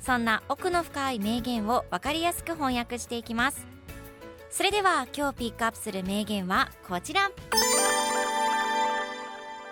そんな奥の深い名言を分かりやすく翻訳していきます。それでは今日ピックアップする名言はこちら。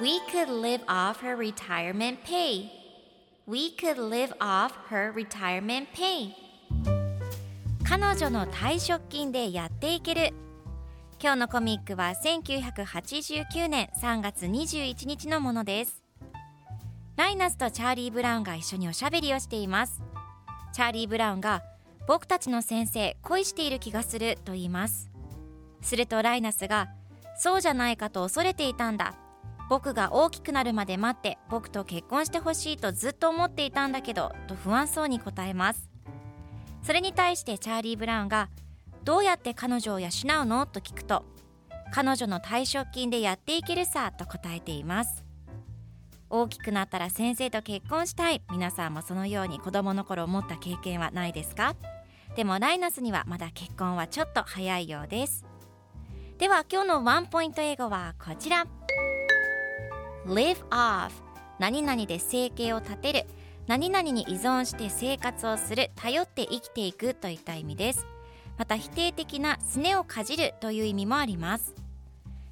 We could live off her retirement pay. We could live off her retirement pay. 彼女の退職金でやっていける。今日のコミックは1989年3月21日のものです。ライナスとチャーリー・ブラウンが一緒におしゃべりをしています。チャーリー・ブラウンが僕たちの先生恋している気がすると言います。するとライナスがそうじゃないかと恐れていたんだ。僕が大きくなるまで待って僕と結婚してほしいとずっと思っていたんだけどと不安そうに答えます。それに対してチャーリー・ブラウンがどうやって彼女を養うのと聞くと彼女の退職金でやっていけるさと答えています。大きくなったら先生と結婚したい。皆さんもそのように子供の頃思った経験はないですか？でもライナスにはまだ結婚はちょっと早いようです。では今日のワンポイント英語はこちら。Live off 何々で生計を立てる。何々に依存して生活をする。頼って生きていくといった意味です。また否定的なすねをかじるという意味もあります。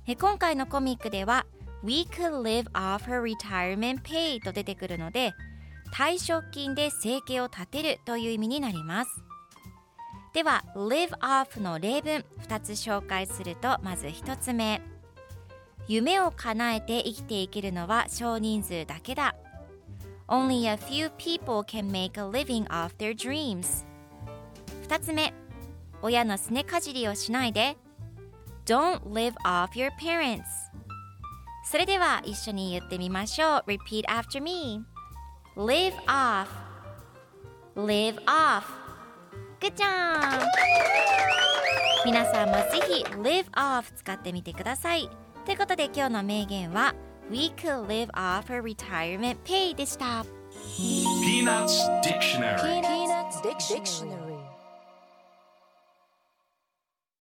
え今回のコミックでは We could live off her retirement pay と出てくるので退職金で生計を立てるという意味になりますでは live off の例文2つ紹介するとまず1つ目夢を叶えて生きていけるのは少人数だけだ Only a few people can make a living off their dreams 2つ目親のすねかじりをしないで Don't live off your parents それでは一緒に言ってみましょう Repeat after me Live off Live off Good job 皆さんもぜひ Live off 使ってみてくださいということで今日の名言は We could live off her retirement pay でした Peanuts Dictionary Peanuts Dictionary.